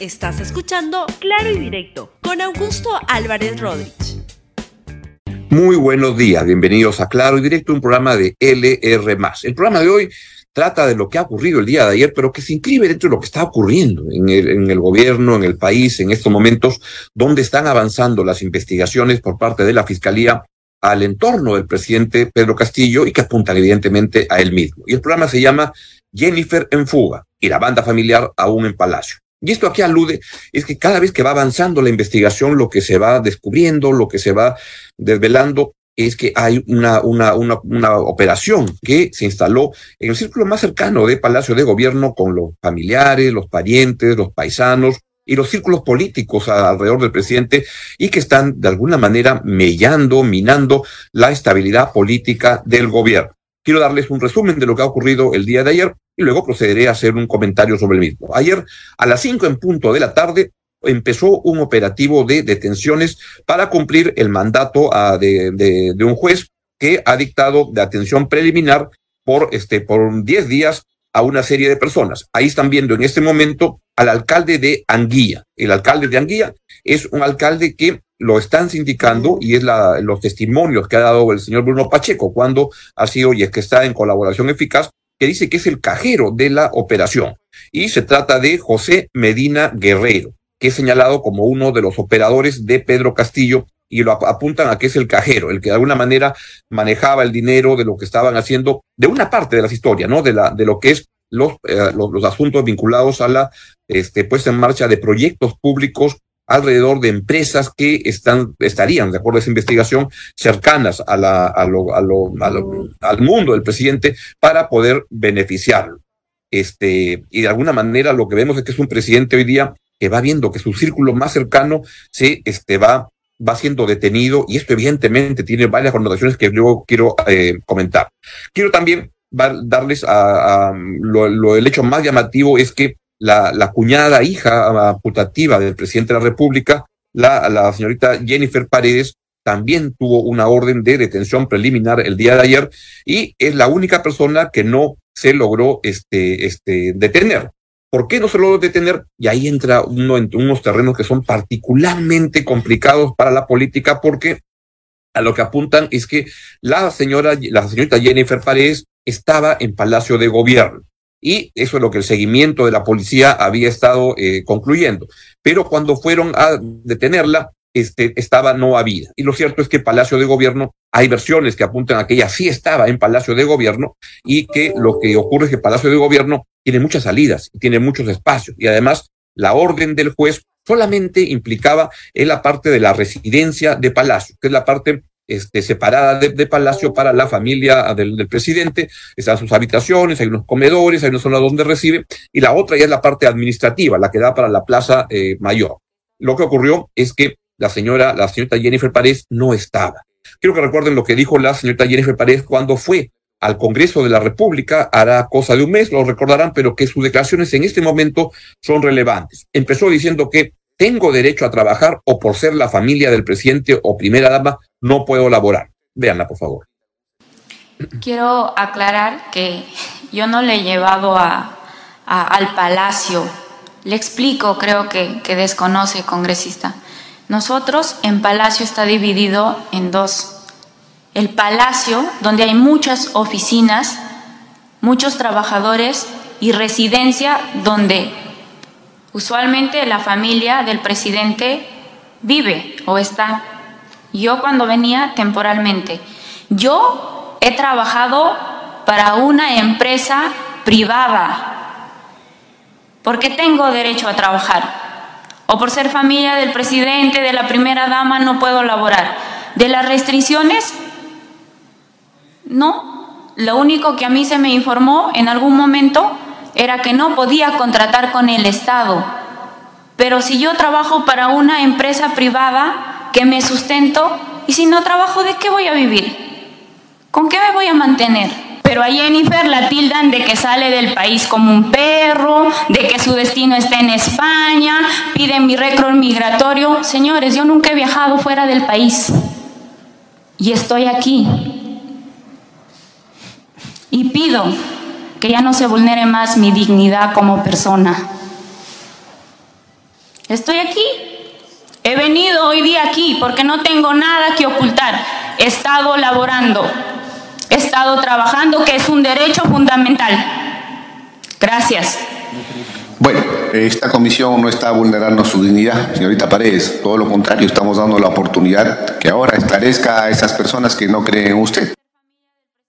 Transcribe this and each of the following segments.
Estás escuchando Claro y Directo con Augusto Álvarez Rodríguez. Muy buenos días, bienvenidos a Claro y Directo, un programa de LR. El programa de hoy trata de lo que ha ocurrido el día de ayer, pero que se inscribe dentro de lo que está ocurriendo en el, en el gobierno, en el país, en estos momentos, donde están avanzando las investigaciones por parte de la Fiscalía al entorno del presidente Pedro Castillo y que apuntan evidentemente a él mismo. Y el programa se llama Jennifer en fuga y la banda familiar aún en Palacio. Y esto aquí alude es que cada vez que va avanzando la investigación, lo que se va descubriendo, lo que se va desvelando, es que hay una, una, una, una operación que se instaló en el círculo más cercano de Palacio de Gobierno con los familiares, los parientes, los paisanos y los círculos políticos alrededor del presidente y que están de alguna manera mellando, minando la estabilidad política del gobierno. Quiero darles un resumen de lo que ha ocurrido el día de ayer y luego procederé a hacer un comentario sobre el mismo. Ayer, a las cinco en punto de la tarde, empezó un operativo de detenciones para cumplir el mandato ah, de, de, un juez que ha dictado de atención preliminar por este por 10 días a una serie de personas. Ahí están viendo en este momento al alcalde de Anguilla. El alcalde de Anguilla es un alcalde que lo están sindicando y es la, los testimonios que ha dado el señor Bruno Pacheco cuando ha sido y es que está en colaboración eficaz, que dice que es el cajero de la operación. Y se trata de José Medina Guerrero, que es señalado como uno de los operadores de Pedro Castillo y lo apuntan a que es el cajero, el que de alguna manera manejaba el dinero de lo que estaban haciendo, de una parte de las historias, ¿no? De, la, de lo que es los, eh, los, los, asuntos vinculados a la este, puesta en marcha de proyectos públicos alrededor de empresas que están, estarían, de acuerdo a esa investigación, cercanas a la, a lo, a lo, al mundo del presidente para poder beneficiarlo. Este, y de alguna manera lo que vemos es que es un presidente hoy día que va viendo que su círculo más cercano se este, va, va siendo detenido y esto evidentemente tiene varias connotaciones que luego quiero eh, comentar. Quiero también darles a, a lo, lo, el hecho más llamativo es que la, la cuñada hija putativa del presidente de la República, la, la señorita Jennifer Paredes, también tuvo una orden de detención preliminar el día de ayer y es la única persona que no se logró este, este, detener. ¿Por qué no se logró detener? Y ahí entra uno en unos terrenos que son particularmente complicados para la política porque a lo que apuntan es que la señora, la señorita Jennifer Paredes estaba en Palacio de Gobierno. Y eso es lo que el seguimiento de la policía había estado eh, concluyendo. Pero cuando fueron a detenerla, este, estaba no habida. Y lo cierto es que Palacio de Gobierno, hay versiones que apuntan a que ella sí estaba en Palacio de Gobierno y que lo que ocurre es que Palacio de Gobierno tiene muchas salidas tiene muchos espacios. Y además, la orden del juez solamente implicaba en la parte de la residencia de Palacio, que es la parte este, separada de, Palacio para la familia del, presidente. Están sus habitaciones, hay unos comedores, hay una zona donde recibe, y la otra ya es la parte administrativa, la que da para la Plaza eh, Mayor. Lo que ocurrió es que la señora, la señorita Jennifer Paredes no estaba. Quiero que recuerden lo que dijo la señorita Jennifer Paredes cuando fue al Congreso de la República, hará cosa de un mes, lo recordarán, pero que sus declaraciones en este momento son relevantes. Empezó diciendo que tengo derecho a trabajar o por ser la familia del presidente o primera dama no puedo laborar. Véanla, por favor. Quiero aclarar que yo no le he llevado a, al palacio. Le explico, creo que desconoce, congresista. Nosotros en palacio está dividido en dos. El palacio, donde hay muchas oficinas, muchos trabajadores y residencia donde Usualmente la familia del presidente vive o está. Yo cuando venía temporalmente, yo he trabajado para una empresa privada porque tengo derecho a trabajar. O por ser familia del presidente, de la primera dama, no puedo laborar. De las restricciones, no. Lo único que a mí se me informó en algún momento era que no podía contratar con el Estado. Pero si yo trabajo para una empresa privada que me sustento, y si no trabajo, ¿de qué voy a vivir? ¿Con qué me voy a mantener? Pero a Jennifer la tildan de que sale del país como un perro, de que su destino está en España, piden mi récord migratorio. Señores, yo nunca he viajado fuera del país y estoy aquí. Y pido que ya no se vulnere más mi dignidad como persona. Estoy aquí. He venido hoy día aquí porque no tengo nada que ocultar. He estado laborando. He estado trabajando, que es un derecho fundamental. Gracias. Bueno, esta comisión no está vulnerando su dignidad, señorita Paredes. Todo lo contrario, estamos dando la oportunidad que ahora esclarezca a esas personas que no creen en usted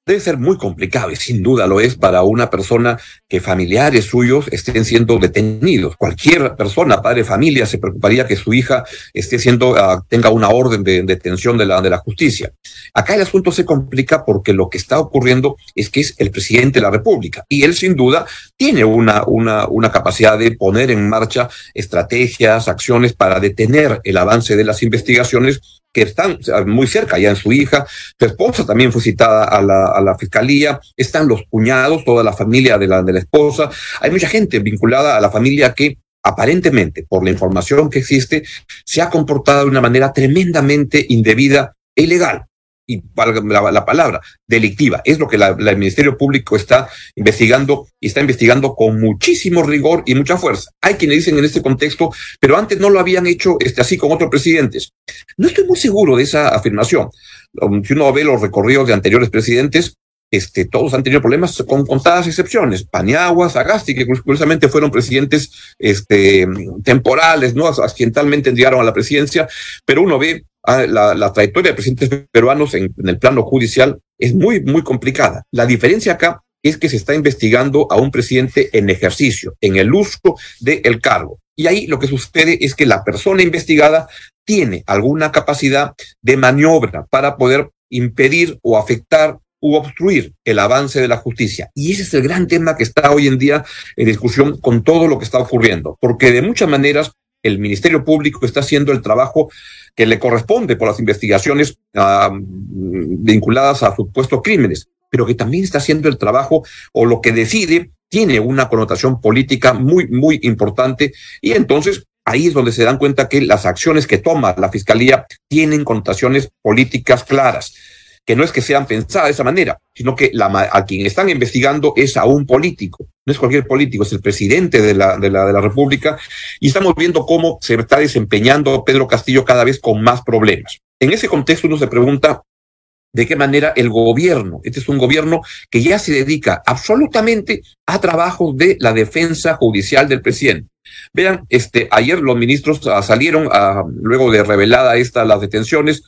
debe ser muy complicado y sin duda lo es para una persona que familiares suyos estén siendo detenidos. Cualquier persona, padre familia, se preocuparía que su hija esté siendo, uh, tenga una orden de detención de la, de la justicia. Acá el asunto se complica porque lo que está ocurriendo es que es el presidente de la República y él sin duda tiene una, una, una capacidad de poner en marcha estrategias, acciones para detener el avance de las investigaciones que están muy cerca, ya en su hija, su esposa también fue citada a la, a la fiscalía, están los cuñados, toda la familia de la, de la esposa, hay mucha gente vinculada a la familia que aparentemente, por la información que existe, se ha comportado de una manera tremendamente indebida e ilegal y la, la, palabra, delictiva. Es lo que el Ministerio Público está investigando y está investigando con muchísimo rigor y mucha fuerza. Hay quienes dicen en este contexto, pero antes no lo habían hecho este, así con otros presidentes. No estoy muy seguro de esa afirmación. Um, si uno ve los recorridos de anteriores presidentes, este, todos han tenido problemas con contadas excepciones. Paniagua, Sagasti, que curiosamente fueron presidentes este, temporales, ¿no? Accidentalmente llegaron a la presidencia, pero uno ve la, la, trayectoria de presidentes peruanos en, el plano judicial es muy, muy complicada. La diferencia acá es que se está investigando a un presidente en ejercicio, en el uso del cargo. Y ahí lo que sucede es que la persona investigada tiene alguna capacidad de maniobra para poder impedir o afectar u obstruir el avance de la justicia. Y ese es el gran tema que está hoy en día en discusión con todo lo que está ocurriendo, porque de muchas maneras el Ministerio Público está haciendo el trabajo que le corresponde por las investigaciones uh, vinculadas a supuestos crímenes, pero que también está haciendo el trabajo o lo que decide tiene una connotación política muy, muy importante. Y entonces ahí es donde se dan cuenta que las acciones que toma la Fiscalía tienen connotaciones políticas claras que no es que sean pensadas de esa manera, sino que la, a quien están investigando es a un político, no es cualquier político, es el presidente de la, de la, de la República, y estamos viendo cómo se está desempeñando Pedro Castillo cada vez con más problemas. En ese contexto uno se pregunta de qué manera el gobierno, este es un gobierno que ya se dedica absolutamente a trabajos de la defensa judicial del presidente. Vean, este, ayer los ministros uh, salieron, uh, luego de revelada esta, las detenciones,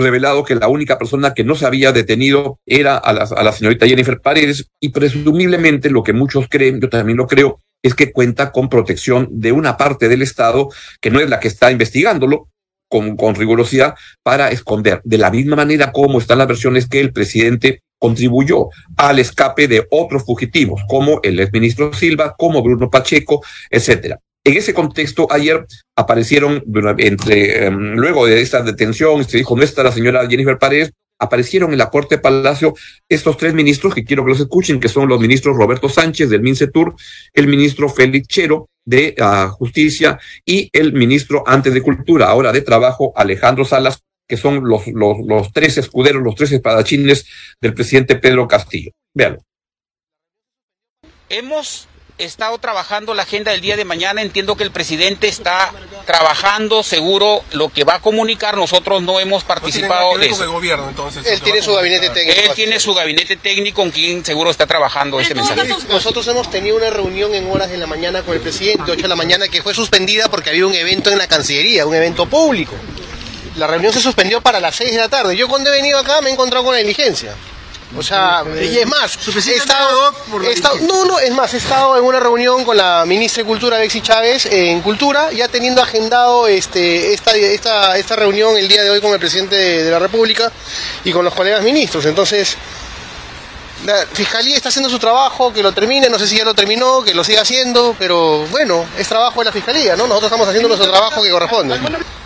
revelado que la única persona que no se había detenido era a la, a la señorita Jennifer Paredes y presumiblemente lo que muchos creen, yo también lo creo, es que cuenta con protección de una parte del Estado que no es la que está investigándolo con, con rigurosidad para esconder. De la misma manera como están las versiones que el presidente contribuyó al escape de otros fugitivos, como el exministro Silva, como Bruno Pacheco, etcétera. En ese contexto, ayer aparecieron, entre, um, luego de esta detención, se dijo, no está la señora Jennifer Paredes, aparecieron en la Corte Palacio estos tres ministros que quiero que los escuchen, que son los ministros Roberto Sánchez del MINCETUR, el ministro Félix Chero de uh, Justicia y el ministro antes de Cultura, ahora de Trabajo, Alejandro Salas, que son los, los, tres escuderos, los tres espadachines del presidente Pedro Castillo. Véanlo. Hemos estado trabajando la agenda del día de mañana. Entiendo que el presidente está trabajando seguro lo que va a comunicar. Nosotros no hemos participado no de eso. De gobierno, entonces, Él tiene su gabinete técnico. Él tiene su gabinete técnico con quien seguro está trabajando ese mensaje. Nosotros hemos tenido una reunión en horas de la mañana con el presidente, 8 de la mañana, que fue suspendida porque había un evento en la Cancillería, un evento público. La reunión se suspendió para las 6 de la tarde. Yo cuando he venido acá me he encontrado con la diligencia. O sea, y es más, he estado, he estado, no, no, es más, he estado en una reunión con la ministra de Cultura, Bexi Chávez, en Cultura, ya teniendo agendado este, esta, esta, esta reunión el día de hoy con el presidente de, de la República y con los colegas ministros. Entonces, la Fiscalía está haciendo su trabajo, que lo termine, no sé si ya lo terminó, que lo siga haciendo, pero bueno, es trabajo de la Fiscalía, ¿no? Nosotros estamos haciendo nuestro trabajo que corresponde.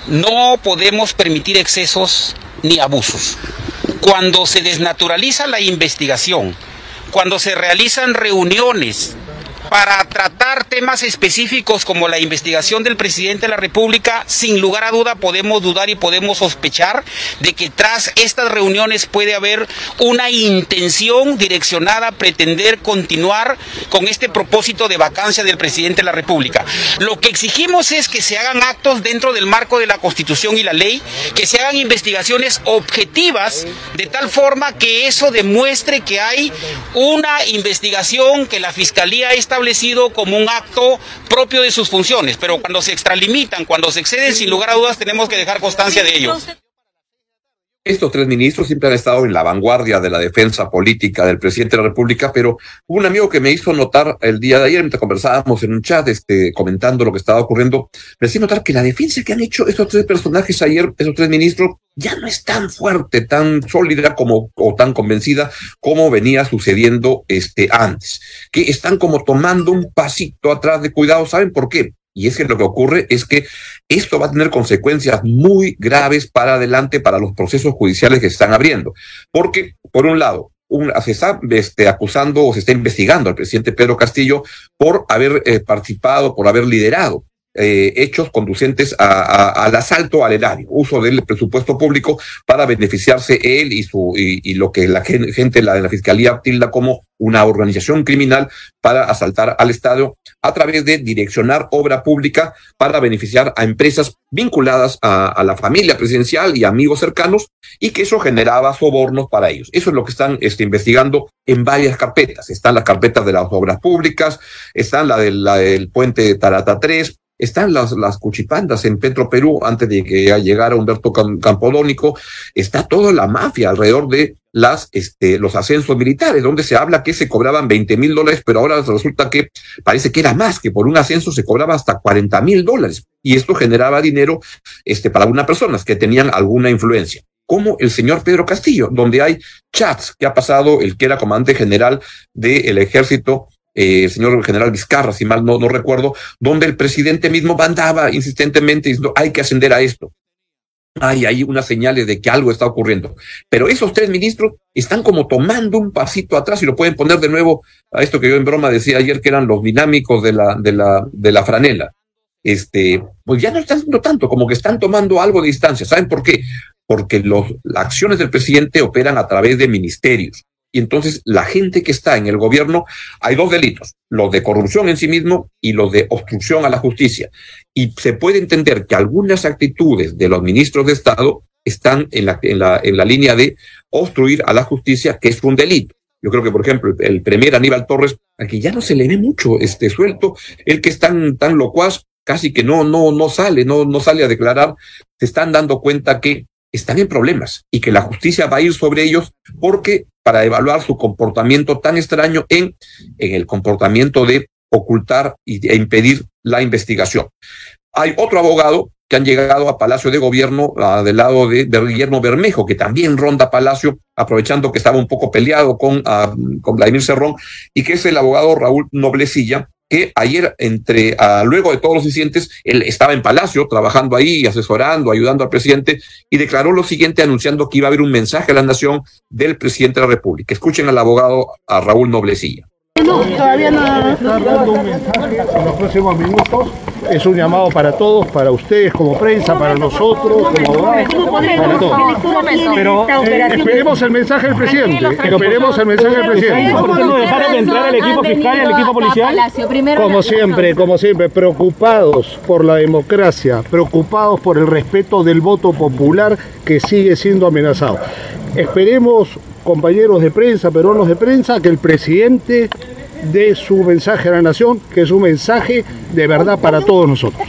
No podemos permitir excesos ni abusos cuando se desnaturaliza la investigación, cuando se realizan reuniones para tratar temas específicos como la investigación del presidente de la República, sin lugar a duda podemos dudar y podemos sospechar de que tras estas reuniones puede haber una intención direccionada a pretender continuar con este propósito de vacancia del presidente de la República. Lo que exigimos es que se hagan actos dentro del marco de la Constitución y la ley, que se hagan investigaciones objetivas de tal forma que eso demuestre que hay una investigación que la Fiscalía ha establecido como un acto propio de sus funciones, pero cuando se extralimitan, cuando se exceden, sin lugar a dudas tenemos que dejar constancia de ello. Estos tres ministros siempre han estado en la vanguardia de la defensa política del presidente de la República, pero hubo un amigo que me hizo notar el día de ayer, mientras conversábamos en un chat, este, comentando lo que estaba ocurriendo, me hacía notar que la defensa que han hecho estos tres personajes ayer, esos tres ministros, ya no es tan fuerte, tan sólida como, o tan convencida como venía sucediendo este antes, que están como tomando un pasito atrás de cuidado, ¿saben por qué? Y es que lo que ocurre es que esto va a tener consecuencias muy graves para adelante para los procesos judiciales que se están abriendo. Porque, por un lado, un, se está este, acusando o se está investigando al presidente Pedro Castillo por haber eh, participado, por haber liderado eh, hechos conducentes al asalto al erario, uso del presupuesto público para beneficiarse él y su y, lo que la gente la, de la fiscalía tilda como una organización criminal para asaltar al Estado a través de direccionar obra pública para beneficiar a empresas vinculadas a, la familia presidencial y amigos cercanos y que eso generaba sobornos para ellos. Eso es lo que están este, investigando en varias carpetas. Están las carpetas de las obras públicas, están la, la del puente de Tarata 3, están las, las cuchipandas en Petro Perú antes de que llegara Humberto Campodónico, está toda la mafia alrededor de las, este, los ascensos militares, donde se habla que se cobraban 20 mil dólares, pero ahora resulta que parece que era más, que por un ascenso se cobraba hasta 40 mil dólares. Y esto generaba dinero este, para algunas personas que tenían alguna influencia como el señor Pedro Castillo, donde hay chats que ha pasado el que era comandante general del ejército eh, el señor general Vizcarra, si mal no, recuerdo, donde el presidente mismo mandaba insistentemente diciendo hay que ascender a esto. Hay ahí unas señales de que algo está ocurriendo. Pero esos tres ministros están como tomando un pasito atrás y lo pueden poner de nuevo a esto que yo en broma decía ayer que eran los dinámicos de la, de la, de la franela. Este, pues ya no están haciendo tanto, como que están tomando algo de distancia. ¿Saben por qué? Porque las acciones del presidente operan a través de ministerios y entonces la gente que está en el gobierno, hay dos delitos, los de corrupción en sí mismo y los de obstrucción a la justicia. Y se puede entender que algunas actitudes de los ministros de Estado están en la, en la, en la línea de obstruir a la justicia, que es un delito. Yo creo que, por ejemplo, el primer Aníbal Torres, aquí ya no se le ve mucho este suelto, el que es tan, tan locuaz, casi que no, no, no sale, no, no sale a declarar, se están dando cuenta que están en problemas y que la justicia va a ir sobre ellos porque para evaluar su comportamiento tan extraño en, en el comportamiento de ocultar e impedir la investigación. Hay otro abogado que han llegado a Palacio de Gobierno del lado de, Guillermo Bermejo, que también ronda Palacio, aprovechando que estaba un poco peleado con, uh, con Vladimir Cerrón, y que es el abogado Raúl Noblecilla, que ayer, entre uh, luego de todos los incidentes, él estaba en Palacio trabajando ahí, asesorando, ayudando al presidente, y declaró lo siguiente anunciando que iba a haber un mensaje a la nación del presidente de la República. Escuchen al abogado a Raúl Noblecilla. No, todavía no. Está dando un mensaje en los próximos minutos. Es un llamado para todos, para ustedes como prensa, para nosotros como abogados, para todos. Pero eh, esperemos el mensaje del presidente. Esperemos el mensaje del presidente. ¿Por qué no dejaron de entrar al equipo fiscal y al equipo policial? Como siempre, como siempre, preocupados por la democracia, preocupados por el respeto del voto popular que sigue siendo amenazado. Esperemos compañeros de prensa, peruanos de prensa, que el presidente dé su mensaje a la nación, que es un mensaje de verdad para todos nosotros.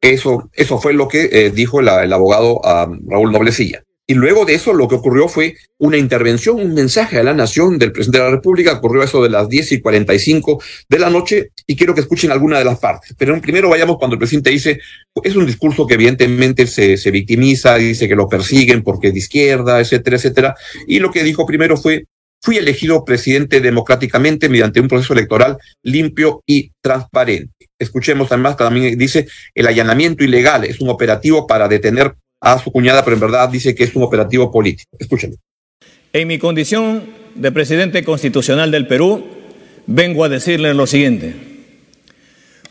Eso, eso fue lo que eh, dijo el abogado Raúl Noblecilla. Y luego de eso lo que ocurrió fue una intervención, un mensaje a la nación del presidente de la República, ocurrió eso de las 10 y 45 de la noche y quiero que escuchen alguna de las partes. Pero primero vayamos cuando el presidente dice, es un discurso que evidentemente se, se victimiza, dice que lo persiguen porque es de izquierda, etcétera, etcétera. Y lo que dijo primero fue, fui elegido presidente democráticamente mediante un proceso electoral limpio y transparente. Escuchemos además también dice, el allanamiento ilegal es un operativo para detener a su cuñada, pero en verdad dice que es un operativo político. Escúchenlo. En mi condición de presidente constitucional del Perú, vengo a decirles lo siguiente.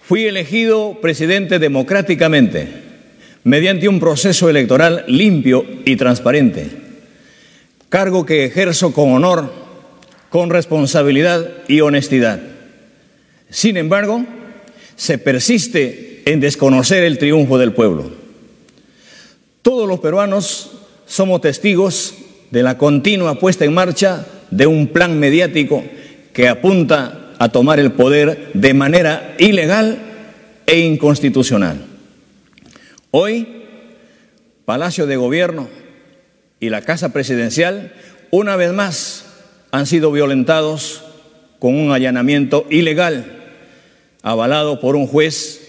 Fui elegido presidente democráticamente mediante un proceso electoral limpio y transparente, cargo que ejerzo con honor, con responsabilidad y honestidad. Sin embargo, se persiste en desconocer el triunfo del pueblo. Todos los peruanos somos testigos de la continua puesta en marcha de un plan mediático que apunta a tomar el poder de manera ilegal e inconstitucional. Hoy, Palacio de Gobierno y la Casa Presidencial, una vez más, han sido violentados con un allanamiento ilegal, avalado por un juez,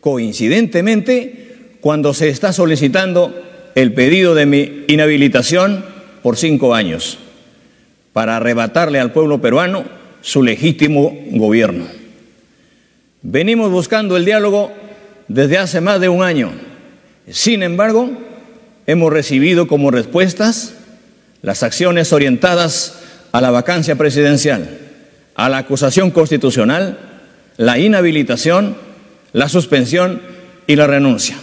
coincidentemente, cuando se está solicitando el pedido de mi inhabilitación por cinco años, para arrebatarle al pueblo peruano su legítimo gobierno. Venimos buscando el diálogo desde hace más de un año sin embargo, hemos recibido como respuestas las acciones orientadas a la vacancia presidencial, a la acusación constitucional, la inhabilitación, la suspensión y la renuncia.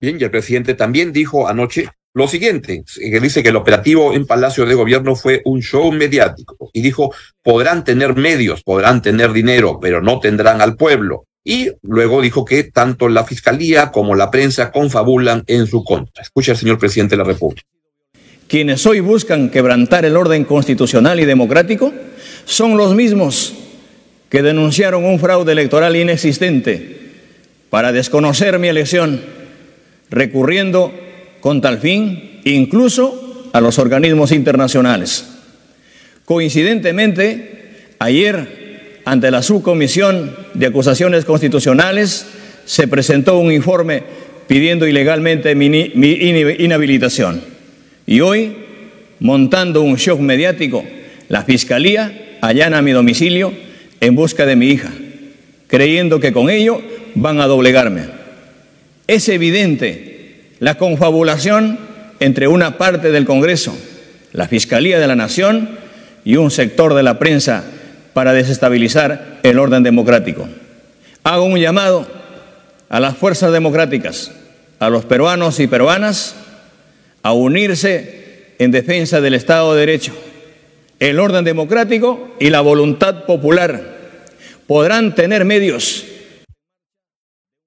Bien, y el presidente también dijo anoche lo siguiente, que dice que el operativo en Palacio de Gobierno fue un show mediático y dijo, podrán tener medios, podrán tener dinero, pero no tendrán al pueblo y luego dijo que tanto la fiscalía como la prensa confabulan en su contra. Escucha al señor presidente de la República. Quienes hoy buscan quebrantar el orden constitucional y democrático son los mismos que denunciaron un fraude electoral inexistente para desconocer mi elección, recurriendo con tal fin incluso a los organismos internacionales. Coincidentemente, ayer ante la Subcomisión de Acusaciones Constitucionales se presentó un informe pidiendo ilegalmente mi, inhabilitación. Y hoy, montando un shock mediático, la Fiscalía allana mi domicilio en busca de mi hija, creyendo que con ello van a doblegarme. Es evidente la confabulación entre una parte del Congreso, la Fiscalía de la Nación y un sector de la prensa para desestabilizar el orden democrático. Hago un llamado a las fuerzas democráticas, a los peruanos y peruanas, a unirse en defensa del Estado de Derecho, el orden democrático y la voluntad popular. Podrán tener medios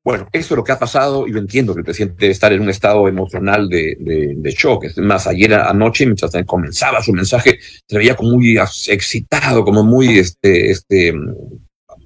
bueno, eso es lo que ha pasado y yo entiendo que el presidente debe estar en un estado emocional de, de, shock. Es más, ayer anoche, mientras comenzaba su mensaje, se veía como muy excitado, como muy, este, este,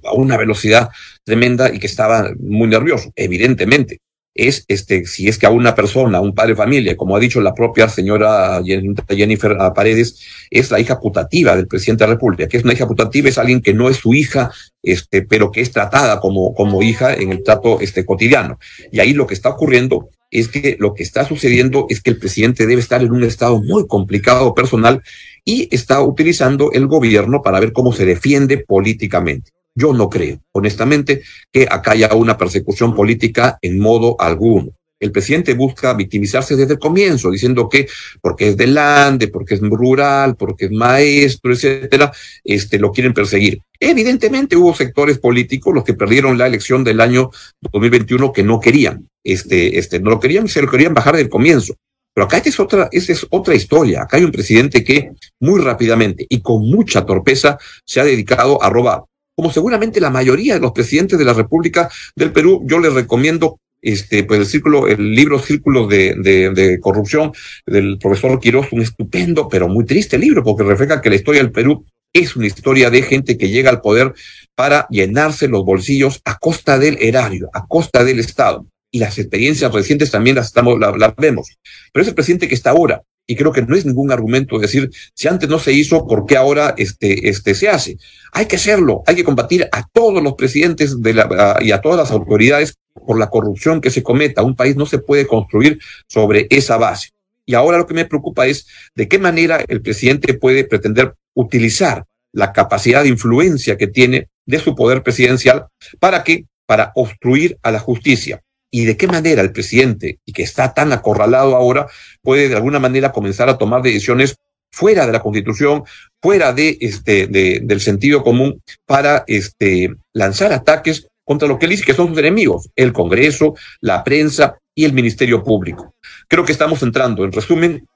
a una velocidad tremenda y que estaba muy nervioso, evidentemente es este, si es que a una persona, un padre de familia, como ha dicho la propia señora Jennifer Paredes, es la hija putativa del presidente de la República, que es una hija putativa, es alguien que no es su hija, este, pero que es tratada como, como hija en el trato este, cotidiano. Y ahí lo que está ocurriendo es que lo que está sucediendo es que el presidente debe estar en un estado muy complicado personal y está utilizando el gobierno para ver cómo se defiende políticamente. Yo no creo, honestamente, que acá haya una persecución política en modo alguno. El presidente busca victimizarse desde el comienzo, diciendo que porque es del Ande, porque es rural, porque es maestro, etcétera, este, lo quieren perseguir. Evidentemente hubo sectores políticos, los que perdieron la elección del año 2021, que no querían, este, este, no lo querían, se lo querían bajar del comienzo. Pero acá esta es otra, esta es otra historia. Acá hay un presidente que muy rápidamente y con mucha torpeza se ha dedicado a robar como seguramente la mayoría de los presidentes de la República del Perú, yo les recomiendo este, pues el círculo, el libro Círculos de, de, Corrupción del profesor Quiroz, un estupendo, pero muy triste libro, porque refleja que la historia del Perú es una historia de gente que llega al poder para llenarse los bolsillos a costa del erario, a costa del Estado. Y las experiencias recientes también las, estamos, las vemos. Pero ese presidente que está ahora, y creo que no es ningún argumento decir, si antes no se hizo, ¿por qué ahora este, este se hace? Hay que hacerlo, hay que combatir a todos los presidentes de la, y a todas las autoridades por la corrupción que se cometa. Un país no se puede construir sobre esa base. Y ahora lo que me preocupa es de qué manera el presidente puede pretender utilizar la capacidad de influencia que tiene de su poder presidencial para que para obstruir a la justicia y de qué manera el presidente, y que está tan acorralado ahora, puede de alguna manera comenzar a tomar decisiones fuera de la Constitución, fuera de este, de, del sentido común, para este, lanzar ataques contra lo que él dice que son sus enemigos, el Congreso, la prensa y el Ministerio Público. Creo que estamos entrando, en resumen,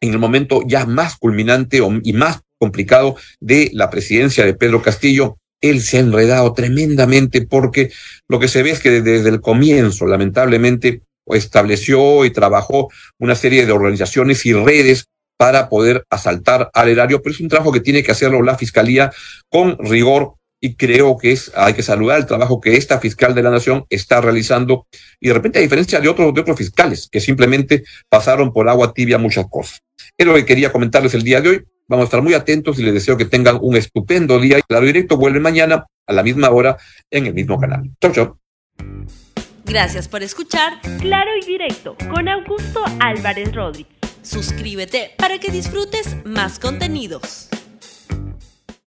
en el momento ya más culminante y más complicado de la presidencia de Pedro Castillo. Él se ha enredado tremendamente porque lo que se ve es que desde el comienzo, lamentablemente, estableció y trabajó una serie de organizaciones y redes para poder asaltar al erario, pero es un trabajo que tiene que hacerlo la Fiscalía con rigor y creo que es, hay que saludar el trabajo que esta fiscal de la Nación está realizando y de repente a diferencia de otros, de otros fiscales que simplemente pasaron por agua tibia muchas cosas. Es lo que quería comentarles el día de hoy. Vamos a estar muy atentos y les deseo que tengan un estupendo día. Claro Directo vuelve mañana a la misma hora en el mismo canal. Chau, chau. Gracias por escuchar Claro y Directo con Augusto Álvarez Rodríguez. Suscríbete para que disfrutes más contenidos.